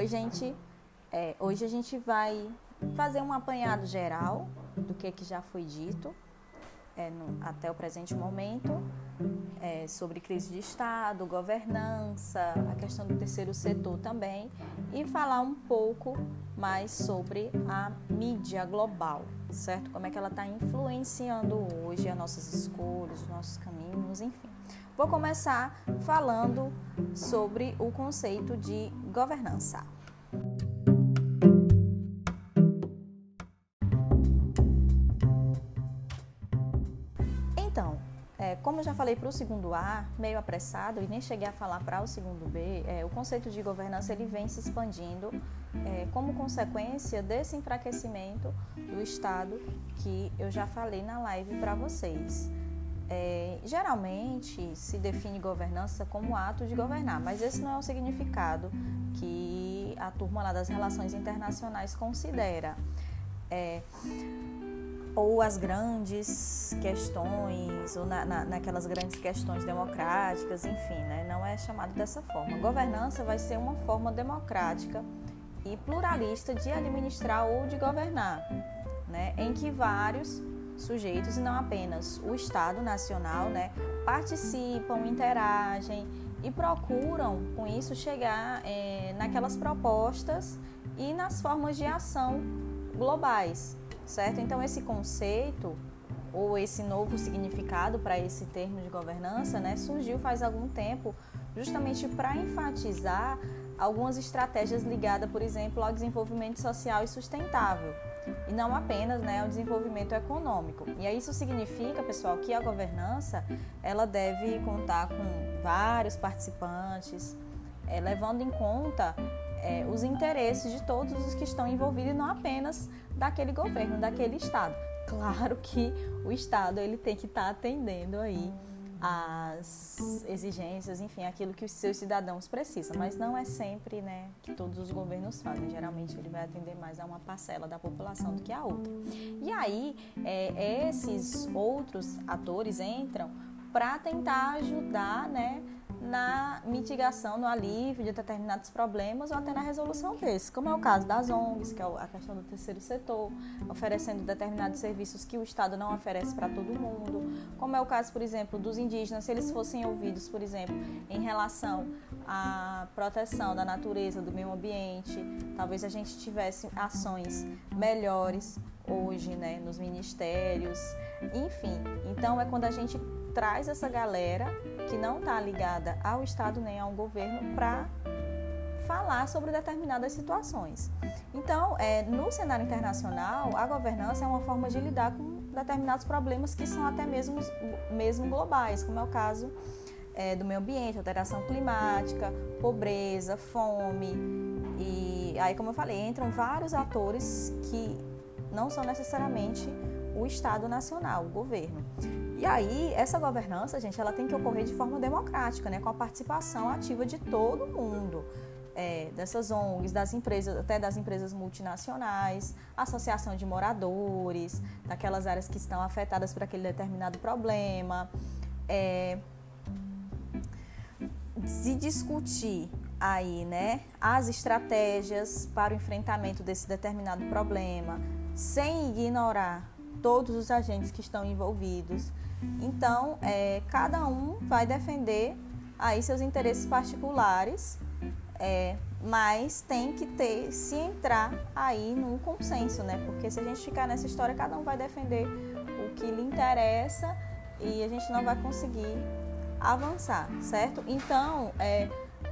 Oi, gente. É, hoje a gente vai fazer um apanhado geral do que, que já foi dito é, no, até o presente momento é, sobre crise de Estado, governança, a questão do terceiro setor também e falar um pouco mais sobre a mídia global, certo? Como é que ela está influenciando hoje as nossas escolhas, os nossos caminhos, enfim. Vou começar falando sobre o conceito de governança. Então, é, como eu já falei para o segundo A, meio apressado, e nem cheguei a falar para o segundo B, é, o conceito de governança ele vem se expandindo é, como consequência desse enfraquecimento do Estado que eu já falei na live para vocês. É, geralmente se define governança como ato de governar, mas esse não é o significado que a turma lá das relações internacionais considera. É, ou as grandes questões, ou na, na, naquelas grandes questões democráticas, enfim, né? não é chamado dessa forma. Governança vai ser uma forma democrática e pluralista de administrar ou de governar, né? em que vários sujeitos e não apenas o Estado Nacional, né, participam, interagem e procuram com isso chegar é, naquelas propostas e nas formas de ação globais, certo? Então esse conceito ou esse novo significado para esse termo de governança, né, surgiu faz algum tempo justamente para enfatizar algumas estratégias ligadas, por exemplo, ao desenvolvimento social e sustentável e não apenas né, ao desenvolvimento econômico. E isso significa, pessoal, que a governança ela deve contar com vários participantes, é, levando em conta é, os interesses de todos os que estão envolvidos e não apenas daquele governo, daquele estado. Claro que o estado ele tem que estar tá atendendo aí as exigências, enfim, aquilo que os seus cidadãos precisam, mas não é sempre, né, que todos os governos fazem. Geralmente ele vai atender mais a uma parcela da população do que a outra. E aí é, esses outros atores entram para tentar ajudar, né, na mitigação, no alívio de determinados problemas ou até na resolução desses, como é o caso das ONGs, que é a questão do terceiro setor, oferecendo determinados serviços que o Estado não oferece para todo mundo, como é o caso, por exemplo, dos indígenas, se eles fossem ouvidos, por exemplo, em relação à proteção da natureza, do meio ambiente, talvez a gente tivesse ações melhores hoje, né, nos ministérios, enfim. Então é quando a gente traz essa galera que não está ligada ao Estado nem ao governo para falar sobre determinadas situações. Então, é, no cenário internacional, a governança é uma forma de lidar com determinados problemas que são até mesmo, mesmo globais, como é o caso é, do meio ambiente, alteração climática, pobreza, fome. E aí, como eu falei, entram vários atores que não são necessariamente o Estado Nacional, o governo. E aí, essa governança, gente, ela tem que ocorrer de forma democrática, né, com a participação ativa de todo mundo. É, dessas ONGs, das empresas, até das empresas multinacionais, associação de moradores, daquelas áreas que estão afetadas por aquele determinado problema. É, se discutir aí, né, as estratégias para o enfrentamento desse determinado problema, sem ignorar todos os agentes que estão envolvidos, então, é, cada um vai defender aí seus interesses particulares, é, mas tem que ter, se entrar aí num consenso, né? Porque se a gente ficar nessa história, cada um vai defender o que lhe interessa e a gente não vai conseguir avançar, certo? Então, é,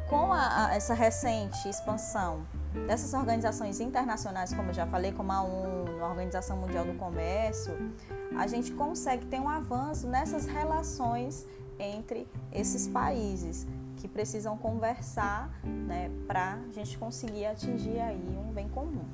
com a, a, essa recente expansão dessas organizações internacionais, como eu já falei, como a ONU, a Organização Mundial do Comércio, a gente consegue ter um avanço nessas relações entre esses países que precisam conversar né, para a gente conseguir atingir aí um bem comum.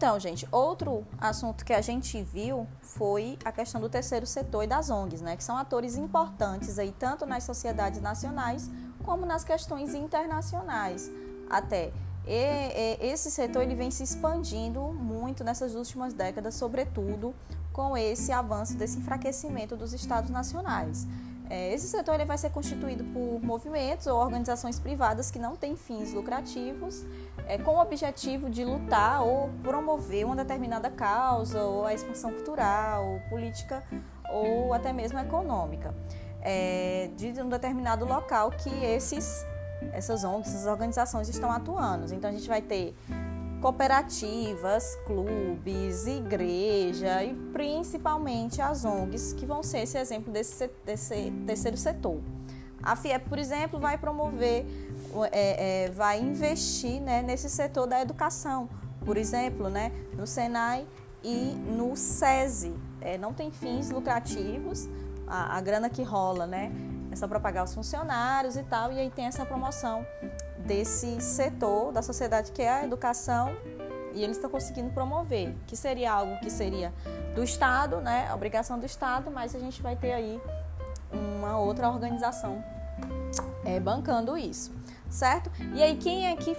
Então, gente, outro assunto que a gente viu foi a questão do terceiro setor e das ONGs, né, que são atores importantes aí tanto nas sociedades nacionais como nas questões internacionais. Até e, e, esse setor ele vem se expandindo muito nessas últimas décadas, sobretudo com esse avanço, desse enfraquecimento dos estados nacionais. É, esse setor ele vai ser constituído por movimentos ou organizações privadas que não têm fins lucrativos, é, com o objetivo de lutar ou promover uma determinada causa, ou a expansão cultural, política, ou até mesmo econômica, é, de um determinado local que esses, essas ONGs, essas organizações estão atuando. Então a gente vai ter cooperativas, clubes, igreja e principalmente as ONGs, que vão ser esse exemplo desse, desse terceiro setor. A FIEP, por exemplo, vai promover, é, é, vai investir né, nesse setor da educação, por exemplo, né, no Senai e no SESI. É, não tem fins lucrativos, a, a grana que rola, né? É só para pagar os funcionários e tal, e aí tem essa promoção desse setor da sociedade que é a educação e eles estão conseguindo promover, que seria algo que seria do Estado, né, obrigação do Estado, mas a gente vai ter aí uma outra organização é, bancando isso, certo? E aí quem é que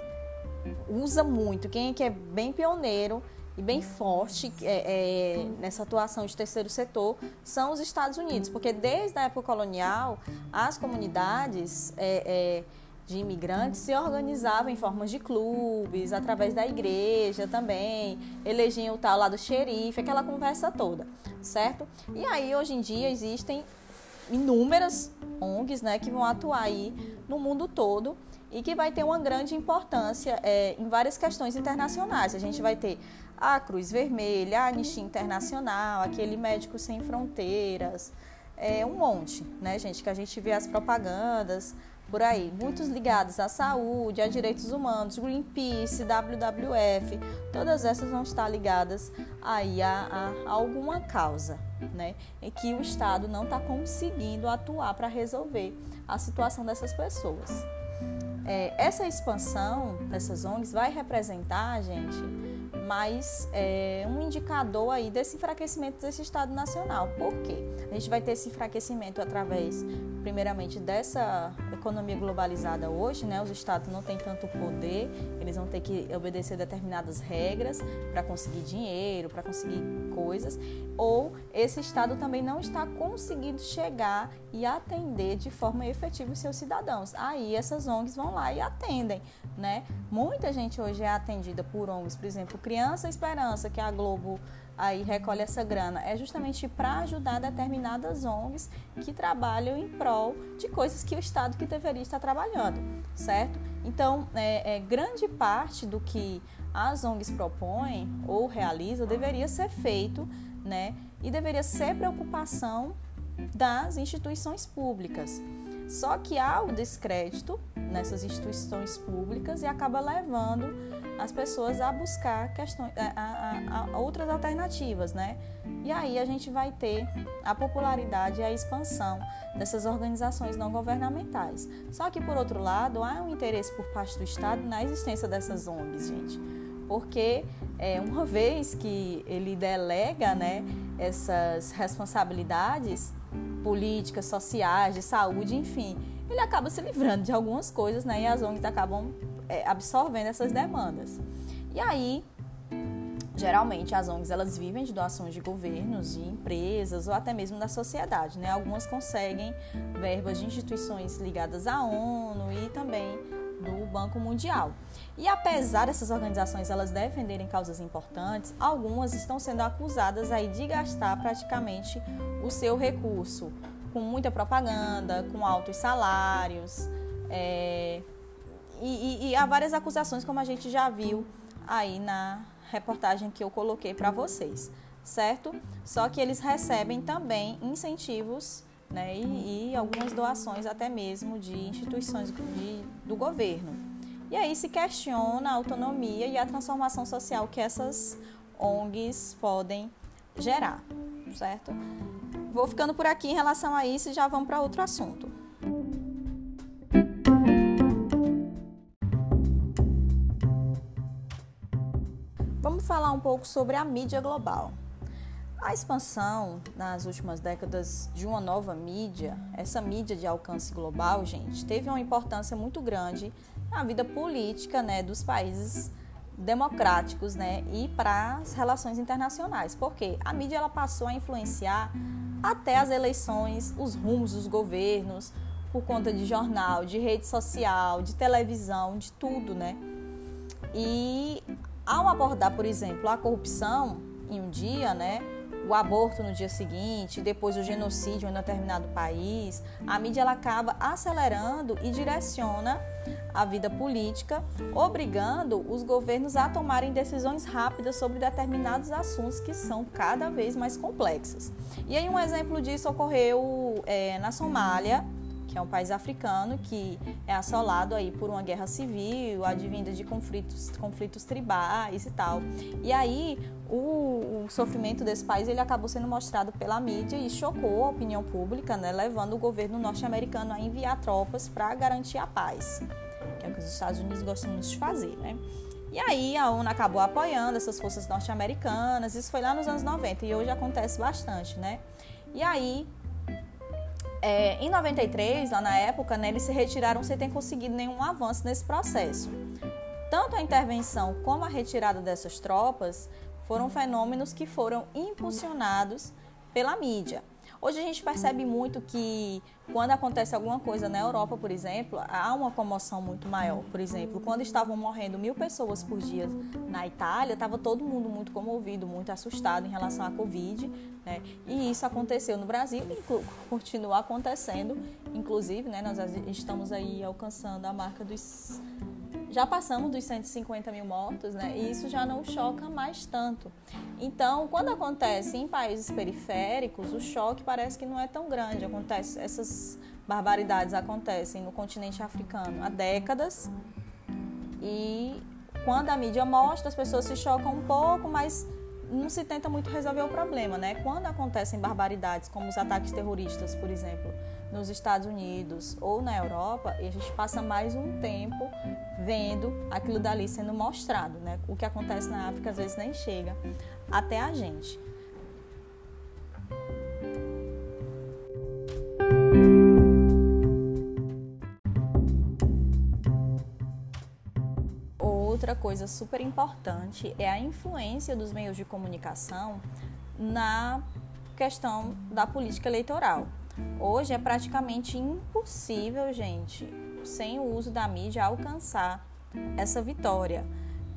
usa muito, quem é que é bem pioneiro e bem forte é, é, nessa atuação de terceiro setor são os Estados Unidos, porque desde a época colonial as comunidades é, é de imigrantes se organizavam em formas de clubes, através da igreja também, elegiam o tal lá do xerife, aquela conversa toda, certo? E aí, hoje em dia, existem inúmeras ONGs né, que vão atuar aí no mundo todo e que vai ter uma grande importância é, em várias questões internacionais. A gente vai ter a Cruz Vermelha, a Anistia Internacional, aquele Médico Sem Fronteiras, é, um monte, né, gente, que a gente vê as propagandas, por aí, muitos ligados à saúde, a direitos humanos, Greenpeace, WWF, todas essas vão estar ligadas aí a, a, alguma causa, né, em que o Estado não está conseguindo atuar para resolver a situação dessas pessoas. É, essa expansão dessas ONGs vai representar, gente, mais é, um indicador aí desse enfraquecimento desse Estado Nacional. Por quê? A gente vai ter esse enfraquecimento através, primeiramente, dessa economia globalizada hoje, né? Os estados não têm tanto poder, eles vão ter que obedecer determinadas regras para conseguir dinheiro, para conseguir coisas, ou esse estado também não está conseguindo chegar e atender de forma efetiva os seus cidadãos. Aí essas ONGs vão lá e atendem, né? Muita gente hoje é atendida por ONGs, por exemplo, Criança Esperança, que a Globo aí recolhe essa grana, é justamente para ajudar determinadas ONGs que trabalham em prol de coisas que o Estado que deveria estar trabalhando, certo? Então, é, é grande parte do que as ONGs propõem ou realizam deveria ser feito, né? E deveria ser preocupação das instituições públicas. Só que há o descrédito nessas instituições públicas e acaba levando as pessoas a buscar questões, a, a, a outras alternativas, né? E aí a gente vai ter a popularidade e a expansão dessas organizações não governamentais. Só que por outro lado há um interesse por parte do Estado na existência dessas ONGs, gente, porque é, uma vez que ele delega, né, essas responsabilidades políticas, sociais, de saúde, enfim, ele acaba se livrando de algumas coisas, né? E as ONGs acabam é, absorvendo essas demandas. E aí, geralmente as ONGs elas vivem de doações de governos, de empresas ou até mesmo da sociedade, né? Algumas conseguem verbas de instituições ligadas à ONU e também do Banco Mundial. E apesar dessas organizações elas defenderem causas importantes, algumas estão sendo acusadas aí de gastar praticamente o seu recurso com muita propaganda, com altos salários, é, e, e, e há várias acusações, como a gente já viu aí na reportagem que eu coloquei para vocês, certo? Só que eles recebem também incentivos né, e, e, algumas doações até mesmo de instituições de, do governo. E aí se questiona a autonomia e a transformação social que essas ONGs podem gerar, certo? Vou ficando por aqui em relação a isso e já vamos para outro assunto. Vamos falar um pouco sobre a mídia global. A expansão nas últimas décadas de uma nova mídia, essa mídia de alcance global, gente, teve uma importância muito grande na vida política né, dos países democráticos, né, e para as relações internacionais. Porque a mídia ela passou a influenciar até as eleições, os rumos dos governos, por conta de jornal, de rede social, de televisão, de tudo, né? E ao abordar, por exemplo, a corrupção em um dia, né? o aborto no dia seguinte, depois o genocídio em um determinado país, a mídia ela acaba acelerando e direciona a vida política, obrigando os governos a tomarem decisões rápidas sobre determinados assuntos que são cada vez mais complexos. E aí um exemplo disso ocorreu é, na Somália, que é um país africano que é assolado aí por uma guerra civil, advinda de conflitos, conflitos tribais e tal. E aí o, o, sofrimento desse país ele acabou sendo mostrado pela mídia e chocou a opinião pública, né, levando o governo norte-americano a enviar tropas para garantir a paz, que é o que os Estados Unidos gostam de fazer, né? E aí a ONU acabou apoiando essas forças norte-americanas, isso foi lá nos anos 90 e hoje acontece bastante, né? E aí é, em 93, lá na época, né, eles se retiraram sem ter conseguido nenhum avanço nesse processo. Tanto a intervenção como a retirada dessas tropas foram fenômenos que foram impulsionados pela mídia. Hoje a gente percebe muito que quando acontece alguma coisa na Europa, por exemplo, há uma comoção muito maior. Por exemplo, quando estavam morrendo mil pessoas por dia na Itália, estava todo mundo muito comovido, muito assustado em relação à Covid. Né? E isso aconteceu no Brasil e continua acontecendo. Inclusive, né, nós estamos aí alcançando a marca dos já passamos dos 150 mil mortos, né? E isso já não choca mais tanto. Então, quando acontece em países periféricos, o choque parece que não é tão grande. Acontece, essas barbaridades acontecem no continente africano há décadas. E quando a mídia mostra, as pessoas se chocam um pouco, mas não se tenta muito resolver o problema, né? Quando acontecem barbaridades, como os ataques terroristas, por exemplo, nos Estados Unidos ou na Europa, e a gente passa mais um tempo vendo aquilo dali sendo mostrado, né? O que acontece na África às vezes nem chega até a gente. Outra coisa super importante é a influência dos meios de comunicação na questão da política eleitoral. Hoje é praticamente impossível, gente, sem o uso da mídia, alcançar essa vitória.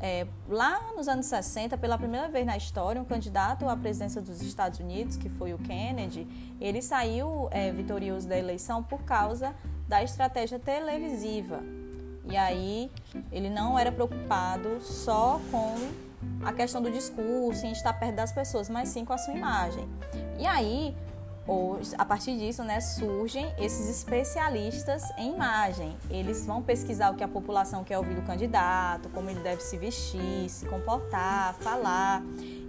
É, lá nos anos 60, pela primeira vez na história, um candidato à presidência dos Estados Unidos, que foi o Kennedy, ele saiu é, vitorioso da eleição por causa da estratégia televisiva. E aí ele não era preocupado só com a questão do discurso, em estar perto das pessoas, mas sim com a sua imagem. E aí ou, a partir disso, né, surgem esses especialistas em imagem. Eles vão pesquisar o que a população quer ouvir do candidato, como ele deve se vestir, se comportar, falar.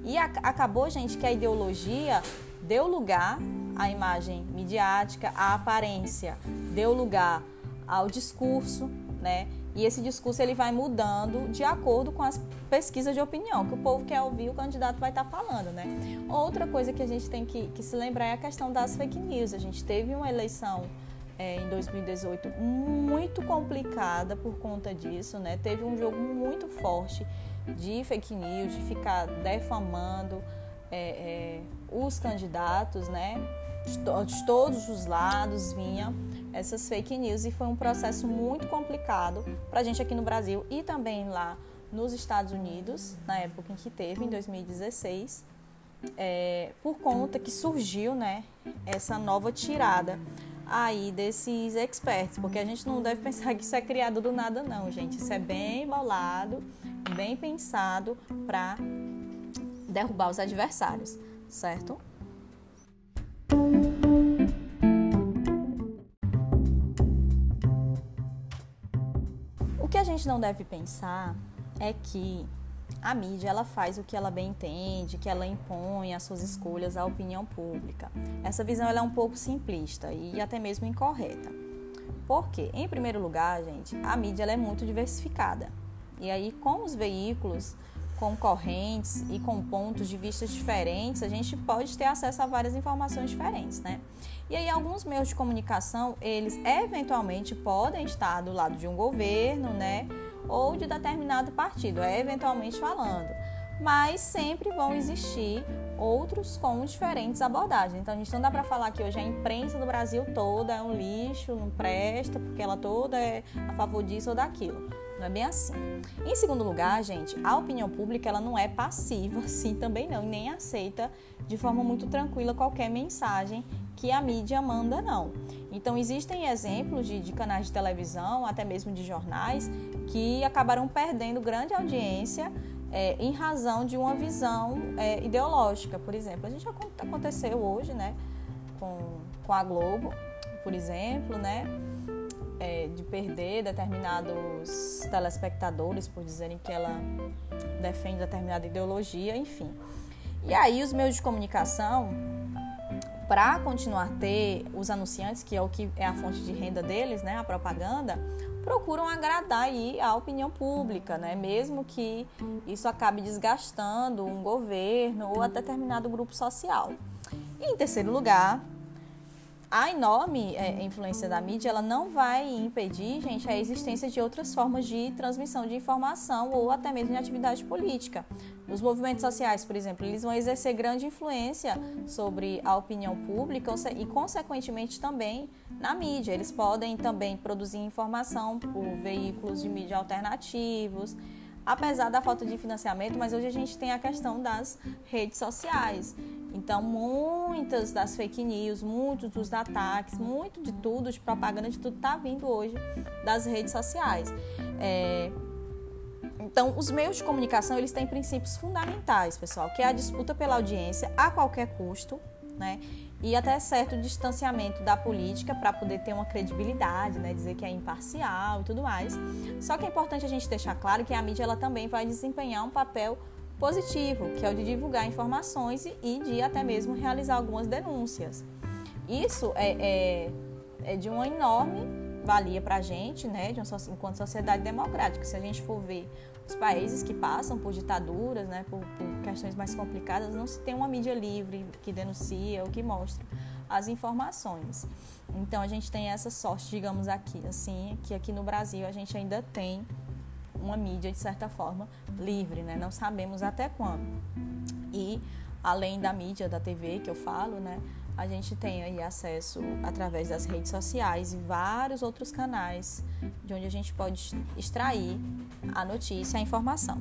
E a, acabou, gente, que a ideologia deu lugar à imagem midiática, à aparência, deu lugar ao discurso, né? E esse discurso ele vai mudando de acordo com as pesquisas de opinião, que o povo quer ouvir, o candidato vai estar falando, né? Outra coisa que a gente tem que, que se lembrar é a questão das fake news. A gente teve uma eleição é, em 2018 muito complicada por conta disso, né? Teve um jogo muito forte de fake news, de ficar defamando é, é, os candidatos, né? de todos os lados vinha essas fake news e foi um processo muito complicado para a gente aqui no Brasil e também lá nos Estados Unidos, na época em que teve, em 2016, é, por conta que surgiu né, essa nova tirada aí desses experts, porque a gente não deve pensar que isso é criado do nada não, gente. Isso é bem bolado, bem pensado para derrubar os adversários, certo? Gente não deve pensar é que a mídia ela faz o que ela bem entende, que ela impõe as suas escolhas à opinião pública. Essa visão ela é um pouco simplista e até mesmo incorreta. Porque, em primeiro lugar, gente, a mídia ela é muito diversificada. E aí, com os veículos concorrentes e com pontos de vista diferentes, a gente pode ter acesso a várias informações diferentes, né? E aí alguns meios de comunicação, eles eventualmente podem estar do lado de um governo, né? ou de determinado partido, é eventualmente falando. Mas sempre vão existir outros com diferentes abordagens. Então a gente não dá para falar que hoje a imprensa do Brasil toda é um lixo, não presta, porque ela toda é a favor disso ou daquilo. Não é bem assim. Em segundo lugar, gente, a opinião pública ela não é passiva, assim também não, e nem aceita de forma muito tranquila qualquer mensagem que a mídia manda, não. Então, existem exemplos de, de canais de televisão, até mesmo de jornais, que acabaram perdendo grande audiência é, em razão de uma visão é, ideológica, por exemplo. A gente aconteceu hoje, né, com, com a Globo, por exemplo, né, é, de perder determinados telespectadores por dizerem que ela defende determinada ideologia, enfim. E aí os meios de comunicação, para continuar a ter os anunciantes, que é o que é a fonte de renda deles, né, a propaganda, procuram agradar aí a opinião pública, né? Mesmo que isso acabe desgastando um governo ou a determinado grupo social. E em terceiro lugar, a enorme é, influência da mídia ela não vai impedir, gente, a existência de outras formas de transmissão de informação ou até mesmo de atividade política. Os movimentos sociais, por exemplo, eles vão exercer grande influência sobre a opinião pública e, consequentemente, também na mídia. Eles podem também produzir informação por veículos de mídia alternativos apesar da falta de financiamento, mas hoje a gente tem a questão das redes sociais. Então, muitas das fake news, muitos dos ataques, muito de tudo, de propaganda, de tudo, está vindo hoje das redes sociais. É... Então, os meios de comunicação, eles têm princípios fundamentais, pessoal, que é a disputa pela audiência a qualquer custo, né? E até certo distanciamento da política para poder ter uma credibilidade, né? Dizer que é imparcial e tudo mais. Só que é importante a gente deixar claro que a mídia ela também vai desempenhar um papel positivo, que é o de divulgar informações e de até mesmo realizar algumas denúncias. Isso é, é, é de uma enorme valia para a gente, né, de uma, enquanto sociedade democrática. Se a gente for ver os países que passam por ditaduras, né, por, por questões mais complicadas, não se tem uma mídia livre que denuncia ou que mostra as informações. Então a gente tem essa sorte, digamos aqui, assim, que aqui no Brasil a gente ainda tem uma mídia, de certa forma, livre, né? Não sabemos até quando. E, além da mídia, da TV que eu falo, né? A gente tem aí acesso através das redes sociais e vários outros canais de onde a gente pode extrair a notícia, a informação.